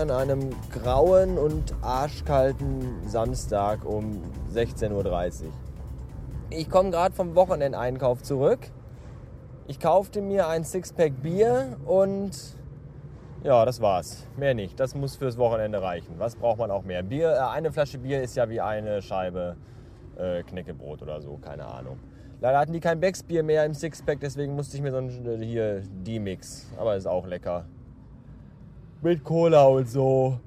an einem grauen und arschkalten Samstag um 16.30 Uhr. Ich komme gerade vom Wochenendeinkauf zurück. Ich kaufte mir ein Sixpack Bier und ja, das war's. Mehr nicht. Das muss fürs Wochenende reichen. Was braucht man auch mehr? Bier, äh, eine Flasche Bier ist ja wie eine Scheibe äh, Knäckebrot oder so, keine Ahnung. Leider hatten die kein Becksbier mehr im Sixpack, deswegen musste ich mir so ein äh, hier D-Mix. Aber ist auch lecker. Mit Cola und so.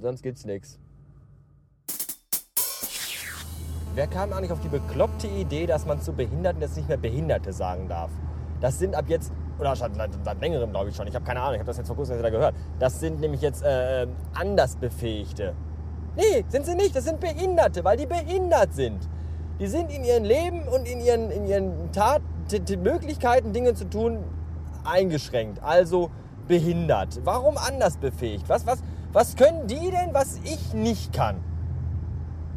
Sonst gibt's nichts. Wer kam eigentlich auf die bekloppte Idee, dass man zu Behinderten jetzt nicht mehr Behinderte sagen darf? Das sind ab jetzt, oder seit, seit längerem glaube ich schon, ich habe keine Ahnung, ich habe das jetzt vor kurzem wieder gehört. Das sind nämlich jetzt äh, Andersbefähigte. Nee, sind sie nicht, das sind Behinderte, weil die behindert sind. Die sind in ihrem Leben und in ihren, in ihren Tat, Möglichkeiten, Dinge zu tun, eingeschränkt. Also behindert. Warum anders befähigt? Was, was, was können die denn, was ich nicht kann?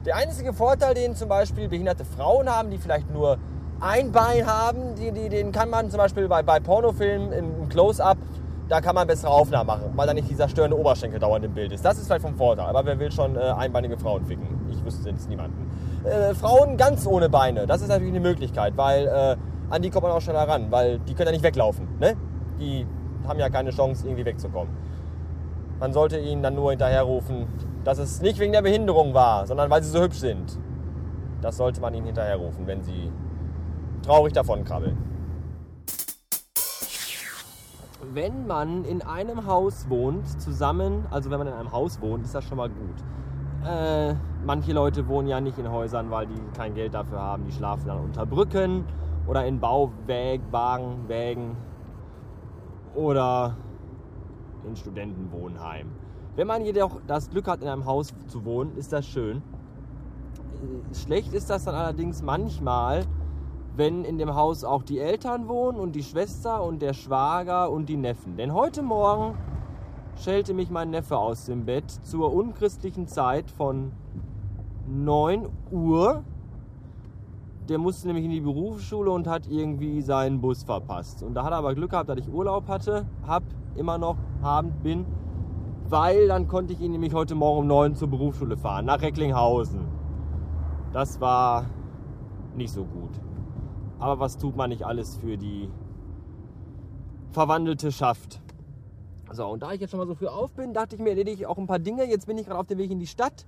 Der einzige Vorteil, den zum Beispiel behinderte Frauen haben, die vielleicht nur ein Bein haben, die, die, den kann man zum Beispiel bei, bei Pornofilmen im Close-Up, da kann man bessere Aufnahmen machen, weil da nicht dieser störende Oberschenkel dauernd im Bild ist. Das ist vielleicht vom Vorteil. Aber wer will schon äh, einbeinige Frauen ficken? Ich wüsste jetzt niemanden. Äh, Frauen ganz ohne Beine, das ist natürlich eine Möglichkeit, weil äh, an die kommt man auch schneller ran, weil die können ja nicht weglaufen. Ne? Die haben ja keine Chance, irgendwie wegzukommen. Man sollte ihnen dann nur hinterherrufen, dass es nicht wegen der Behinderung war, sondern weil sie so hübsch sind. Das sollte man ihnen hinterherrufen, wenn sie traurig davon krabbeln. Wenn man in einem Haus wohnt, zusammen, also wenn man in einem Haus wohnt, ist das schon mal gut. Äh, manche Leute wohnen ja nicht in Häusern, weil die kein Geld dafür haben. Die schlafen dann unter Brücken oder in Bauwagen, Wägen oder in Studentenwohnheimen. Wenn man jedoch das Glück hat, in einem Haus zu wohnen, ist das schön. Schlecht ist das dann allerdings manchmal, wenn in dem Haus auch die Eltern wohnen und die Schwester und der Schwager und die Neffen. Denn heute Morgen schellte mich mein Neffe aus dem Bett zur unchristlichen Zeit von 9 Uhr der musste nämlich in die Berufsschule und hat irgendwie seinen Bus verpasst. Und da hat er aber Glück gehabt, dass ich Urlaub hatte, hab, immer noch haben, bin, weil dann konnte ich ihn nämlich heute Morgen um 9 zur Berufsschule fahren, nach Recklinghausen. Das war nicht so gut. Aber was tut man nicht alles für die verwandelte Schaft? So, und da ich jetzt schon mal so früh auf bin, dachte ich mir, erledige ich auch ein paar Dinge. Jetzt bin ich gerade auf dem Weg in die Stadt,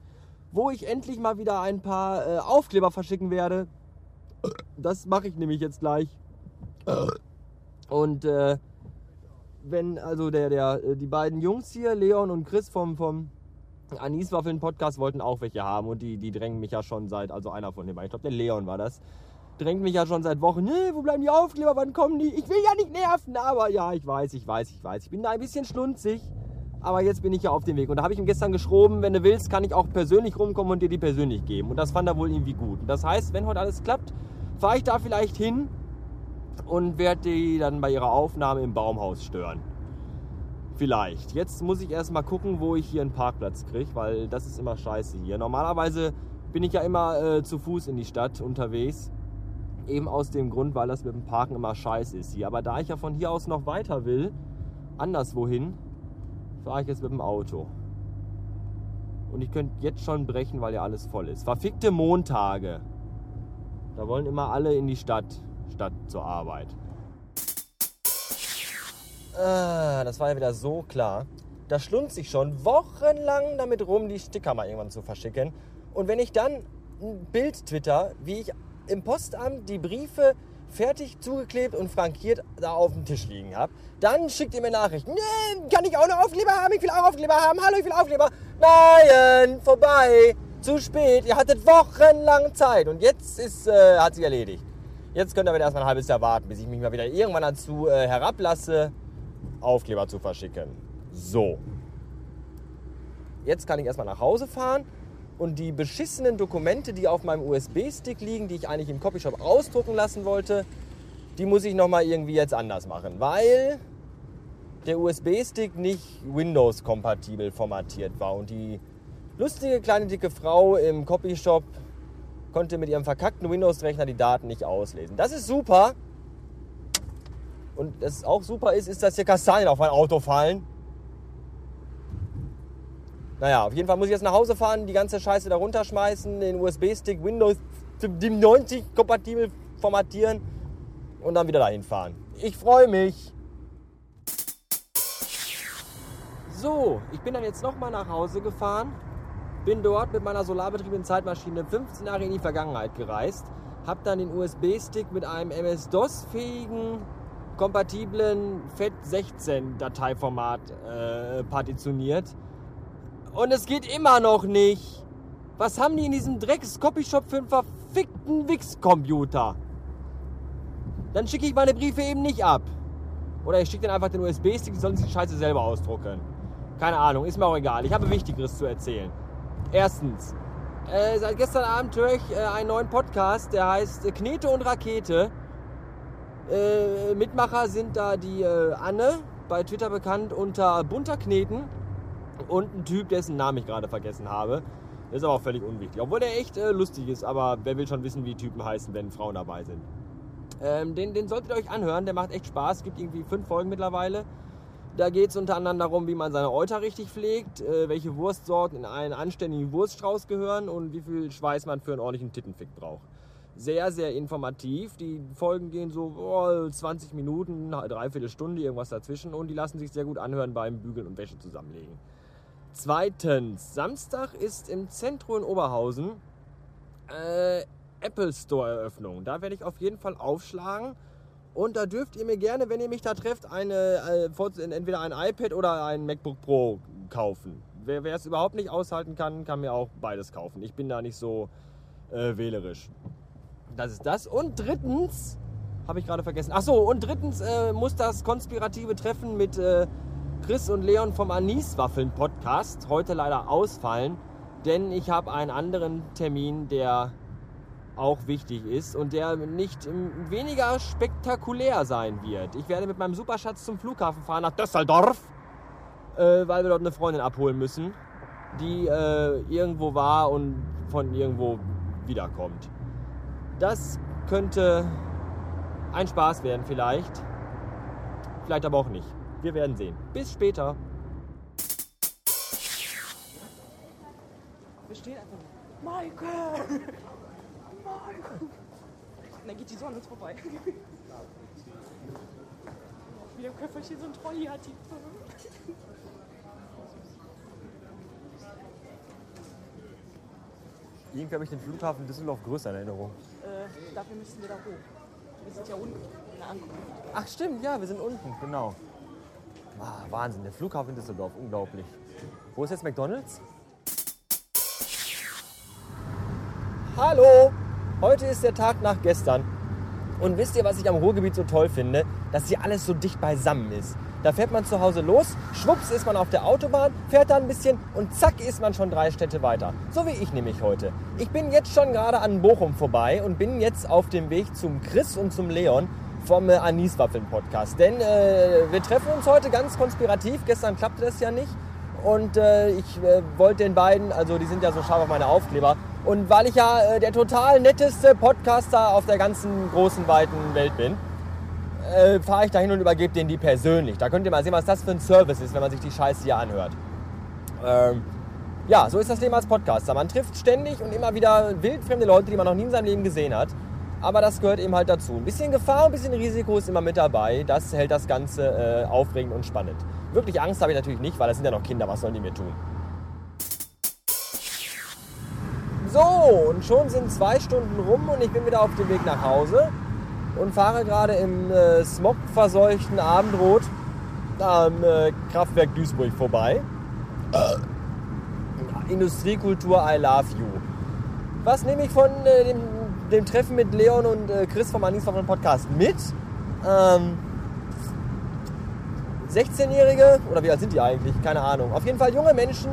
wo ich endlich mal wieder ein paar äh, Aufkleber verschicken werde das mache ich nämlich jetzt gleich. Und äh, wenn also der, der, äh, die beiden Jungs hier, Leon und Chris vom, vom Aniswaffeln Podcast wollten auch welche haben und die, die drängen mich ja schon seit, also einer von den beiden, ich glaube der Leon war das, drängt mich ja schon seit Wochen, nee, wo bleiben die Aufkleber, wann kommen die? Ich will ja nicht nerven, aber ja, ich weiß, ich weiß, ich weiß. Ich bin da ein bisschen schlunzig, aber jetzt bin ich ja auf dem Weg. Und da habe ich ihm gestern geschrieben, wenn du willst, kann ich auch persönlich rumkommen und dir die persönlich geben. Und das fand er wohl irgendwie gut. Und das heißt, wenn heute alles klappt, fahre ich da vielleicht hin und werde die dann bei ihrer Aufnahme im Baumhaus stören. Vielleicht. Jetzt muss ich erstmal gucken, wo ich hier einen Parkplatz kriege, weil das ist immer scheiße hier. Normalerweise bin ich ja immer äh, zu Fuß in die Stadt unterwegs. Eben aus dem Grund, weil das mit dem Parken immer scheiße ist hier. Aber da ich ja von hier aus noch weiter will, anderswohin, fahre ich jetzt mit dem Auto. Und ich könnte jetzt schon brechen, weil ja alles voll ist. Verfickte Montage. Da wollen immer alle in die Stadt, statt zur Arbeit. Ah, das war ja wieder so klar. Da schlunzt ich schon wochenlang damit rum, die Sticker mal irgendwann zu verschicken. Und wenn ich dann ein Bild twitter, wie ich im Postamt die Briefe fertig zugeklebt und frankiert da auf dem Tisch liegen habe, dann schickt ihr mir Nachrichten. Nee, kann ich auch noch Aufkleber haben? Ich will auch Aufkleber haben. Hallo, ich will Aufkleber. Nein, vorbei. Zu spät. Ihr hattet wochenlang Zeit und jetzt ist, äh, hat sich erledigt. Jetzt könnt ihr wieder erstmal ein halbes Jahr warten, bis ich mich mal wieder irgendwann dazu äh, herablasse, Aufkleber zu verschicken. So. Jetzt kann ich erstmal nach Hause fahren und die beschissenen Dokumente, die auf meinem USB-Stick liegen, die ich eigentlich im Copyshop ausdrucken lassen wollte, die muss ich nochmal irgendwie jetzt anders machen, weil der USB-Stick nicht Windows-kompatibel formatiert war und die lustige kleine dicke Frau im Copyshop konnte mit ihrem verkackten Windows-Rechner die Daten nicht auslesen. Das ist super. Und das auch super ist, ist, dass hier Kastanien auf mein Auto fallen. Naja, auf jeden Fall muss ich jetzt nach Hause fahren, die ganze Scheiße da runterschmeißen, den USB-Stick Windows 90 kompatibel formatieren und dann wieder dahin fahren. Ich freue mich. So, ich bin dann jetzt nochmal nach Hause gefahren, bin dort mit meiner solarbetriebenen Zeitmaschine 15 Jahre in die Vergangenheit gereist, habe dann den USB-Stick mit einem MS-DOS-fähigen, kompatiblen FAT16-Dateiformat äh, partitioniert. Und es geht immer noch nicht. Was haben die in diesem Drecks-Copyshop für einen verfickten Wix-Computer? Dann schicke ich meine Briefe eben nicht ab. Oder ich schicke dann einfach den USB-Stick, die sollen sich die Scheiße selber ausdrucken. Keine Ahnung, ist mir auch egal. Ich habe Wichtigeres zu erzählen. Erstens, äh, seit gestern Abend höre ich äh, einen neuen Podcast, der heißt äh, Knete und Rakete. Äh, Mitmacher sind da die äh, Anne, bei Twitter bekannt unter Bunter Kneten und ein Typ, dessen Namen ich gerade vergessen habe. ist aber auch völlig unwichtig. Obwohl der echt äh, lustig ist, aber wer will schon wissen, wie Typen heißen, wenn Frauen dabei sind. Ähm, den, den solltet ihr euch anhören, der macht echt Spaß. Gibt irgendwie fünf Folgen mittlerweile. Da geht es unter anderem darum, wie man seine Euter richtig pflegt, äh, welche Wurstsorten in einen anständigen Wurststrauß gehören und wie viel Schweiß man für einen ordentlichen Tittenfick braucht. Sehr, sehr informativ. Die Folgen gehen so oh, 20 Minuten, dreiviertel Stunde, irgendwas dazwischen und die lassen sich sehr gut anhören beim Bügeln und Wäsche zusammenlegen. Zweitens, Samstag ist im Zentrum in Oberhausen äh, Apple Store Eröffnung. Da werde ich auf jeden Fall aufschlagen. Und da dürft ihr mir gerne, wenn ihr mich da trefft, eine, äh, entweder ein iPad oder ein MacBook Pro kaufen. Wer es überhaupt nicht aushalten kann, kann mir auch beides kaufen. Ich bin da nicht so äh, wählerisch. Das ist das. Und drittens, habe ich gerade vergessen. Ach so, und drittens äh, muss das konspirative Treffen mit äh, Chris und Leon vom Aniswaffeln Podcast heute leider ausfallen, denn ich habe einen anderen Termin, der auch wichtig ist und der nicht weniger spektakulär sein wird. Ich werde mit meinem Superschatz zum Flughafen fahren nach Düsseldorf, äh, weil wir dort eine Freundin abholen müssen, die äh, irgendwo war und von irgendwo wiederkommt. Das könnte ein Spaß werden vielleicht, vielleicht aber auch nicht. Wir werden sehen. Bis später. Wir stehen einfach. Michael! Und dann geht die Sonne uns vorbei. Wie der Köfferchen so ein Trolli hat. Die Irgendwie habe ich den Flughafen Düsseldorf größer in Erinnerung. Äh, dafür müssen wir da hoch. Wir sind ja unten in der Ankunft. Ach stimmt, ja, wir sind unten, genau. Ah, Wahnsinn, der Flughafen Düsseldorf, unglaublich. Wo ist jetzt McDonalds? Hallo! Heute ist der Tag nach gestern. Und wisst ihr, was ich am Ruhrgebiet so toll finde? Dass hier alles so dicht beisammen ist. Da fährt man zu Hause los, schwupps ist man auf der Autobahn, fährt da ein bisschen und zack ist man schon drei Städte weiter. So wie ich nämlich heute. Ich bin jetzt schon gerade an Bochum vorbei und bin jetzt auf dem Weg zum Chris und zum Leon vom äh, Aniswaffeln-Podcast. Denn äh, wir treffen uns heute ganz konspirativ. Gestern klappte das ja nicht. Und äh, ich äh, wollte den beiden, also die sind ja so scharf auf meine Aufkleber, und weil ich ja äh, der total netteste Podcaster auf der ganzen großen, weiten Welt bin, äh, fahre ich da hin und übergebe denen die persönlich. Da könnt ihr mal sehen, was das für ein Service ist, wenn man sich die Scheiße hier anhört. Ähm, ja, so ist das Leben als Podcaster. Man trifft ständig und immer wieder wildfremde Leute, die man noch nie in seinem Leben gesehen hat. Aber das gehört eben halt dazu. Ein bisschen Gefahr, ein bisschen Risiko ist immer mit dabei. Das hält das Ganze äh, aufregend und spannend. Wirklich Angst habe ich natürlich nicht, weil das sind ja noch Kinder. Was sollen die mir tun? So, und schon sind zwei Stunden rum und ich bin wieder auf dem Weg nach Hause und fahre gerade im äh, smogverseuchten Abendrot am äh, Kraftwerk Duisburg vorbei. Äh, Industriekultur I Love You. Was nehme ich von äh, dem, dem, Treffen mit Leon und äh, Chris vom Anis Podcast mit? Ähm, 16-Jährige, oder wie alt sind die eigentlich? Keine Ahnung. Auf jeden Fall junge Menschen,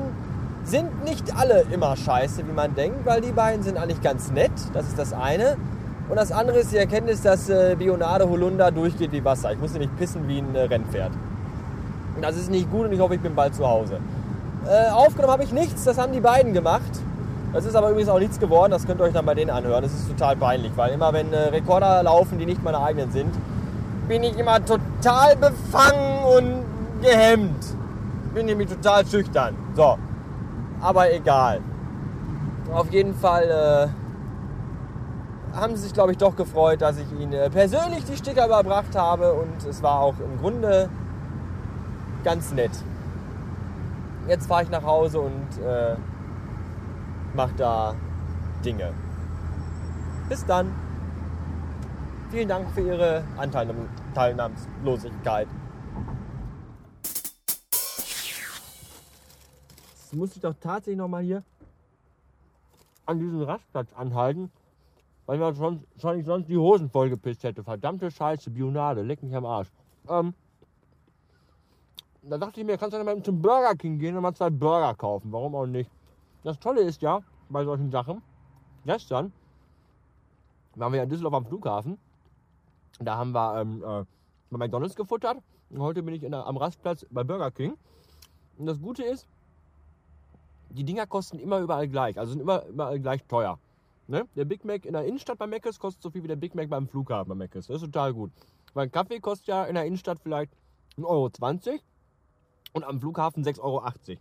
sind nicht alle immer scheiße, wie man denkt, weil die beiden sind eigentlich ganz nett. Das ist das eine. Und das andere ist die Erkenntnis, dass äh, Bionade Holunder durchgeht wie Wasser. Ich muss nicht pissen wie ein äh, Rennpferd. Und das ist nicht gut und ich hoffe, ich bin bald zu Hause. Äh, aufgenommen habe ich nichts, das haben die beiden gemacht. Das ist aber übrigens auch nichts geworden, das könnt ihr euch dann bei denen anhören. Das ist total peinlich, weil immer wenn äh, Rekorder laufen, die nicht meine eigenen sind, bin ich immer total befangen und gehemmt. Bin nämlich total schüchtern. So, aber egal. Auf jeden Fall äh, haben sie sich, glaube ich, doch gefreut, dass ich ihnen äh, persönlich die Sticker überbracht habe und es war auch im Grunde ganz nett. Jetzt fahre ich nach Hause und äh, mache da Dinge. Bis dann. Vielen Dank für Ihre Anteilnahm Jetzt muss ich doch tatsächlich noch mal hier an diesem Rastplatz anhalten, weil mir ich sonst die Hosen vollgepisst hätte. Verdammte Scheiße, Bionade, leck mich am Arsch. Ähm, da dachte ich mir, kannst du mal zum Burger King gehen und mal zwei Burger kaufen. Warum auch nicht? Das Tolle ist ja, bei solchen Sachen, gestern waren wir in Düsseldorf am Flughafen. Da haben wir ähm, äh, bei McDonalds gefuttert. Und heute bin ich der, am Rastplatz bei Burger King. Und das Gute ist, die Dinger kosten immer überall gleich. Also sind immer überall gleich teuer. Ne? Der Big Mac in der Innenstadt bei Mc's kostet so viel wie der Big Mac beim Flughafen bei Mc's. Das ist total gut. Weil ein Kaffee kostet ja in der Innenstadt vielleicht 1,20 Euro und am Flughafen 6,80 Euro. Ich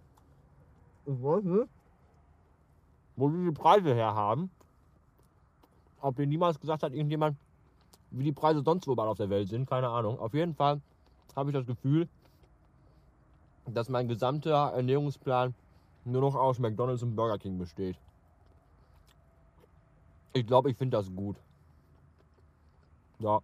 weiß nicht, wo die die Preise her haben. Ob dir niemals gesagt hat, irgendjemand, wie die Preise sonst wo überall auf der Welt sind, keine Ahnung. Auf jeden Fall habe ich das Gefühl, dass mein gesamter Ernährungsplan nur noch aus McDonalds und Burger King besteht. Ich glaube, ich finde das gut. Ja.